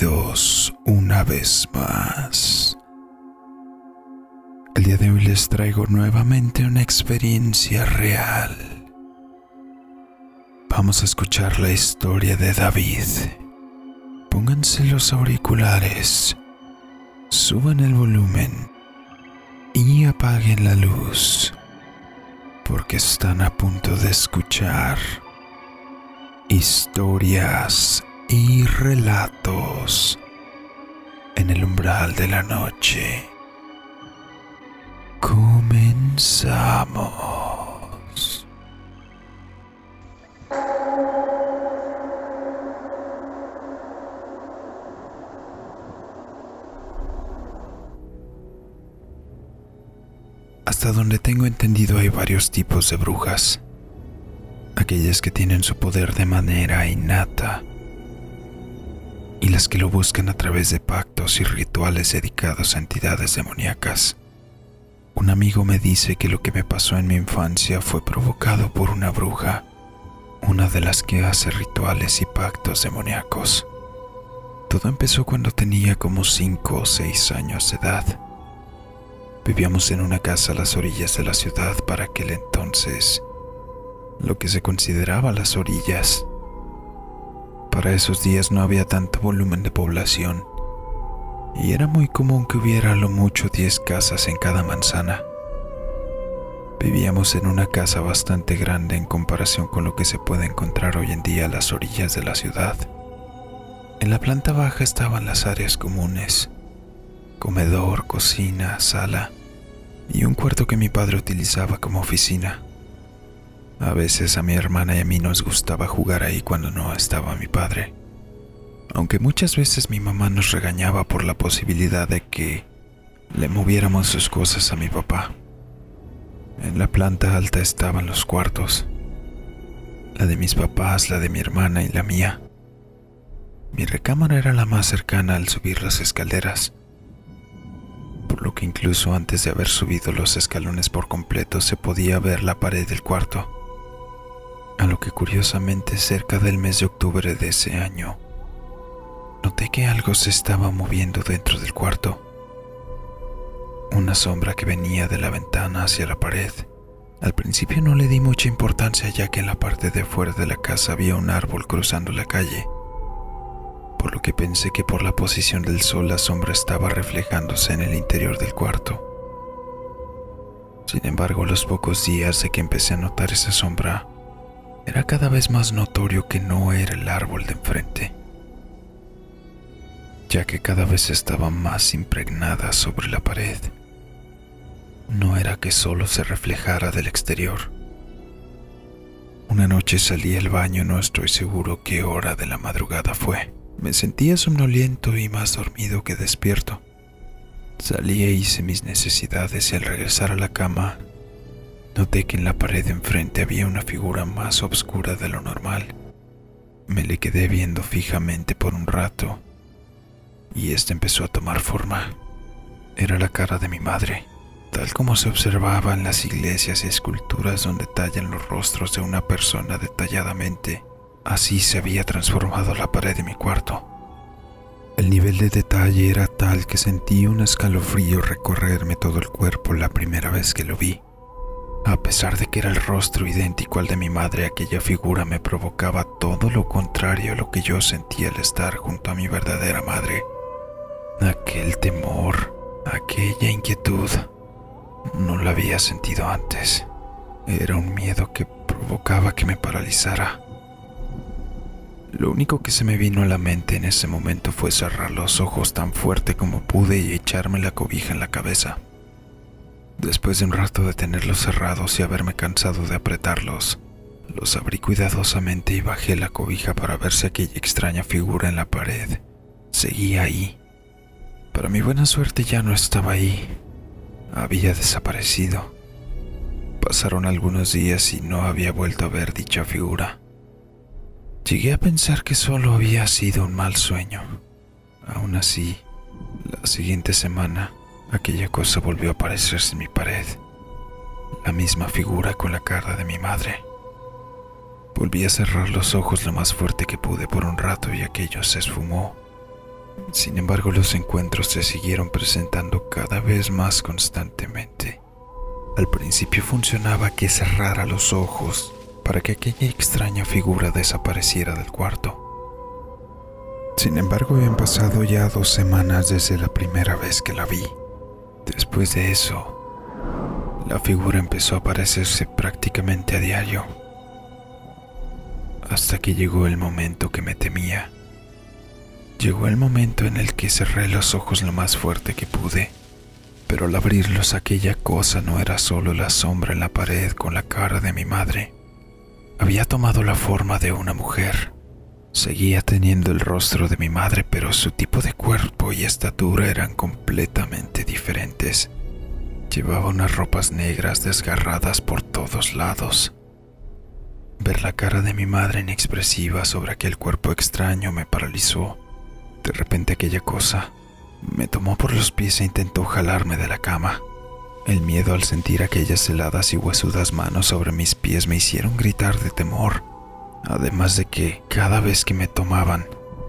Bienvenidos una vez más. El día de hoy les traigo nuevamente una experiencia real. Vamos a escuchar la historia de David. Pónganse los auriculares, suban el volumen y apaguen la luz, porque están a punto de escuchar historias y relatos en el umbral de la noche. Comenzamos. Hasta donde tengo entendido hay varios tipos de brujas. Aquellas que tienen su poder de manera innata y las que lo buscan a través de pactos y rituales dedicados a entidades demoníacas. Un amigo me dice que lo que me pasó en mi infancia fue provocado por una bruja, una de las que hace rituales y pactos demoníacos. Todo empezó cuando tenía como 5 o 6 años de edad. Vivíamos en una casa a las orillas de la ciudad para aquel entonces, lo que se consideraba las orillas para esos días no había tanto volumen de población y era muy común que hubiera a lo mucho 10 casas en cada manzana. Vivíamos en una casa bastante grande en comparación con lo que se puede encontrar hoy en día a las orillas de la ciudad. En la planta baja estaban las áreas comunes, comedor, cocina, sala y un cuarto que mi padre utilizaba como oficina. A veces a mi hermana y a mí nos gustaba jugar ahí cuando no estaba mi padre, aunque muchas veces mi mamá nos regañaba por la posibilidad de que le moviéramos sus cosas a mi papá. En la planta alta estaban los cuartos, la de mis papás, la de mi hermana y la mía. Mi recámara era la más cercana al subir las escaleras, por lo que incluso antes de haber subido los escalones por completo se podía ver la pared del cuarto a lo que curiosamente cerca del mes de octubre de ese año, noté que algo se estaba moviendo dentro del cuarto. Una sombra que venía de la ventana hacia la pared. Al principio no le di mucha importancia ya que en la parte de fuera de la casa había un árbol cruzando la calle, por lo que pensé que por la posición del sol la sombra estaba reflejándose en el interior del cuarto. Sin embargo, a los pocos días de que empecé a notar esa sombra, era cada vez más notorio que no era el árbol de enfrente, ya que cada vez estaba más impregnada sobre la pared. No era que solo se reflejara del exterior. Una noche salí al baño, no estoy seguro qué hora de la madrugada fue. Me sentía somnoliento y más dormido que despierto. Salí e hice mis necesidades y al regresar a la cama Noté que en la pared de enfrente había una figura más oscura de lo normal. Me le quedé viendo fijamente por un rato y esta empezó a tomar forma. Era la cara de mi madre, tal como se observaba en las iglesias y esculturas donde tallan los rostros de una persona detalladamente. Así se había transformado la pared de mi cuarto. El nivel de detalle era tal que sentí un escalofrío recorrerme todo el cuerpo la primera vez que lo vi. A pesar de que era el rostro idéntico al de mi madre, aquella figura me provocaba todo lo contrario a lo que yo sentía al estar junto a mi verdadera madre. Aquel temor, aquella inquietud, no la había sentido antes. Era un miedo que provocaba que me paralizara. Lo único que se me vino a la mente en ese momento fue cerrar los ojos tan fuerte como pude y echarme la cobija en la cabeza. Después de un rato de tenerlos cerrados y haberme cansado de apretarlos, los abrí cuidadosamente y bajé la cobija para ver si aquella extraña figura en la pared seguía ahí. Para mi buena suerte ya no estaba ahí. Había desaparecido. Pasaron algunos días y no había vuelto a ver dicha figura. Llegué a pensar que solo había sido un mal sueño. Aún así, la siguiente semana aquella cosa volvió a aparecerse en mi pared, la misma figura con la cara de mi madre. Volví a cerrar los ojos lo más fuerte que pude por un rato y aquello se esfumó. Sin embargo, los encuentros se siguieron presentando cada vez más constantemente. Al principio funcionaba que cerrara los ojos para que aquella extraña figura desapareciera del cuarto. Sin embargo, habían pasado ya dos semanas desde la primera vez que la vi. Después de eso, la figura empezó a aparecerse prácticamente a diario, hasta que llegó el momento que me temía. Llegó el momento en el que cerré los ojos lo más fuerte que pude, pero al abrirlos aquella cosa no era solo la sombra en la pared con la cara de mi madre. Había tomado la forma de una mujer. Seguía teniendo el rostro de mi madre, pero su tipo de cuerpo y estatura eran completamente diferentes. Llevaba unas ropas negras desgarradas por todos lados. Ver la cara de mi madre inexpresiva sobre aquel cuerpo extraño me paralizó. De repente aquella cosa me tomó por los pies e intentó jalarme de la cama. El miedo al sentir aquellas heladas y huesudas manos sobre mis pies me hicieron gritar de temor, además de que cada vez que me tomaban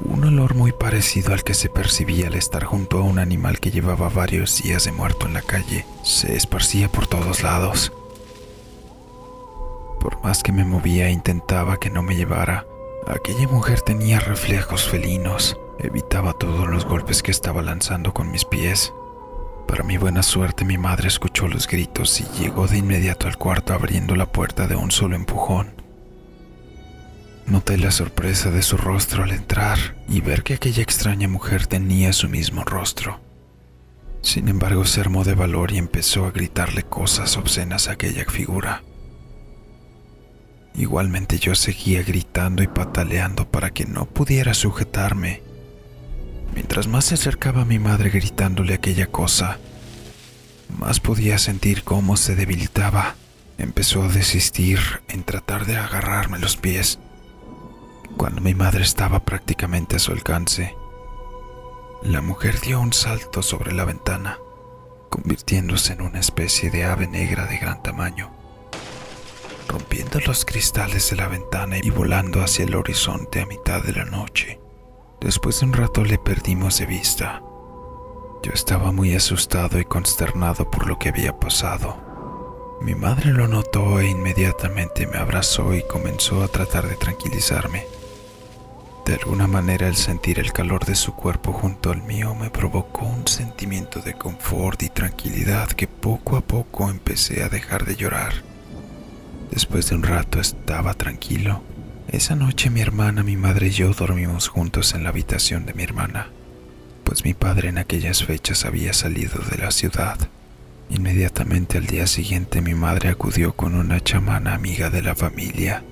un olor muy parecido al que se percibía al estar junto a un animal que llevaba varios días de muerto en la calle se esparcía por todos lados. Por más que me movía e intentaba que no me llevara, aquella mujer tenía reflejos felinos, evitaba todos los golpes que estaba lanzando con mis pies. Para mi buena suerte mi madre escuchó los gritos y llegó de inmediato al cuarto abriendo la puerta de un solo empujón. Noté la sorpresa de su rostro al entrar y ver que aquella extraña mujer tenía su mismo rostro. Sin embargo, se armó de valor y empezó a gritarle cosas obscenas a aquella figura. Igualmente yo seguía gritando y pataleando para que no pudiera sujetarme. Mientras más se acercaba a mi madre gritándole aquella cosa, más podía sentir cómo se debilitaba. Empezó a desistir en tratar de agarrarme los pies cuando mi madre estaba prácticamente a su alcance, la mujer dio un salto sobre la ventana, convirtiéndose en una especie de ave negra de gran tamaño, rompiendo los cristales de la ventana y volando hacia el horizonte a mitad de la noche. Después de un rato le perdimos de vista. Yo estaba muy asustado y consternado por lo que había pasado. Mi madre lo notó e inmediatamente me abrazó y comenzó a tratar de tranquilizarme. De alguna manera el sentir el calor de su cuerpo junto al mío me provocó un sentimiento de confort y tranquilidad que poco a poco empecé a dejar de llorar. Después de un rato estaba tranquilo. Esa noche mi hermana, mi madre y yo dormimos juntos en la habitación de mi hermana, pues mi padre en aquellas fechas había salido de la ciudad. Inmediatamente al día siguiente mi madre acudió con una chamana amiga de la familia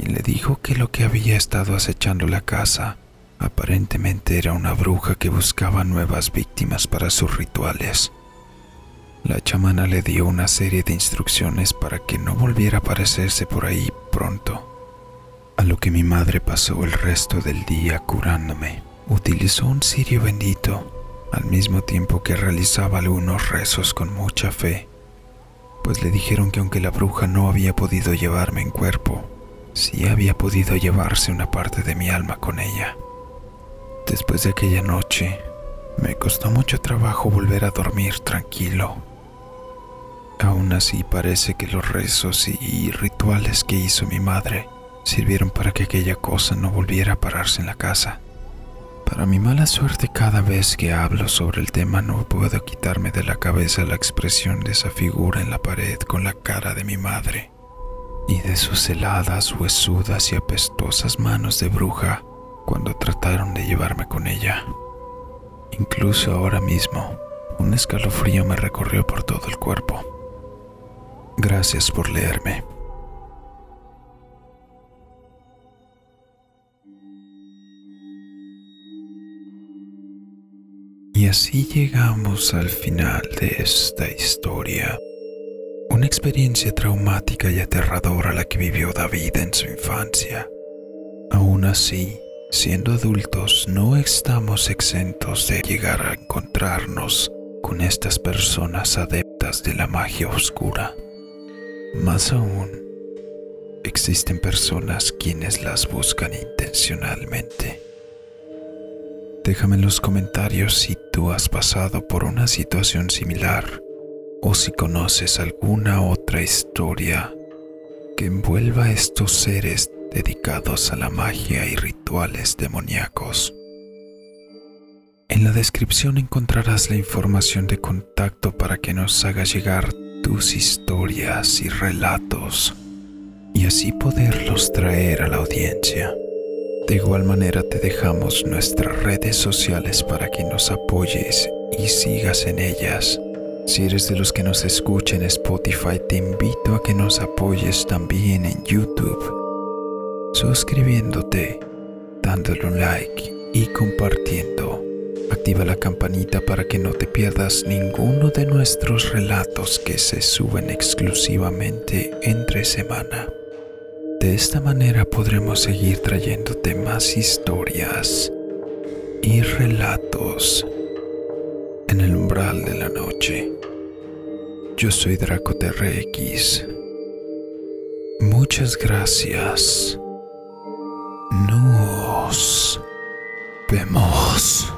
quien le dijo que lo que había estado acechando la casa aparentemente era una bruja que buscaba nuevas víctimas para sus rituales. La chamana le dio una serie de instrucciones para que no volviera a aparecerse por ahí pronto, a lo que mi madre pasó el resto del día curándome. Utilizó un cirio bendito al mismo tiempo que realizaba algunos rezos con mucha fe, pues le dijeron que aunque la bruja no había podido llevarme en cuerpo, si había podido llevarse una parte de mi alma con ella. Después de aquella noche, me costó mucho trabajo volver a dormir tranquilo. Aún así parece que los rezos y rituales que hizo mi madre sirvieron para que aquella cosa no volviera a pararse en la casa. Para mi mala suerte cada vez que hablo sobre el tema no puedo quitarme de la cabeza la expresión de esa figura en la pared con la cara de mi madre y de sus heladas, huesudas y apestosas manos de bruja cuando trataron de llevarme con ella. Incluso ahora mismo, un escalofrío me recorrió por todo el cuerpo. Gracias por leerme. Y así llegamos al final de esta historia una experiencia traumática y aterradora la que vivió David en su infancia. Aún así, siendo adultos, no estamos exentos de llegar a encontrarnos con estas personas adeptas de la magia oscura. Más aún, existen personas quienes las buscan intencionalmente. Déjame en los comentarios si tú has pasado por una situación similar o si conoces alguna otra historia que envuelva estos seres dedicados a la magia y rituales demoníacos. En la descripción encontrarás la información de contacto para que nos hagas llegar tus historias y relatos y así poderlos traer a la audiencia. De igual manera te dejamos nuestras redes sociales para que nos apoyes y sigas en ellas. Si eres de los que nos escuchan en Spotify, te invito a que nos apoyes también en YouTube, suscribiéndote, dándole un like y compartiendo. Activa la campanita para que no te pierdas ninguno de nuestros relatos que se suben exclusivamente entre semana. De esta manera podremos seguir trayéndote más historias y relatos en el umbral de la noche. Yo soy Draco TRX. Muchas gracias. Nos vemos.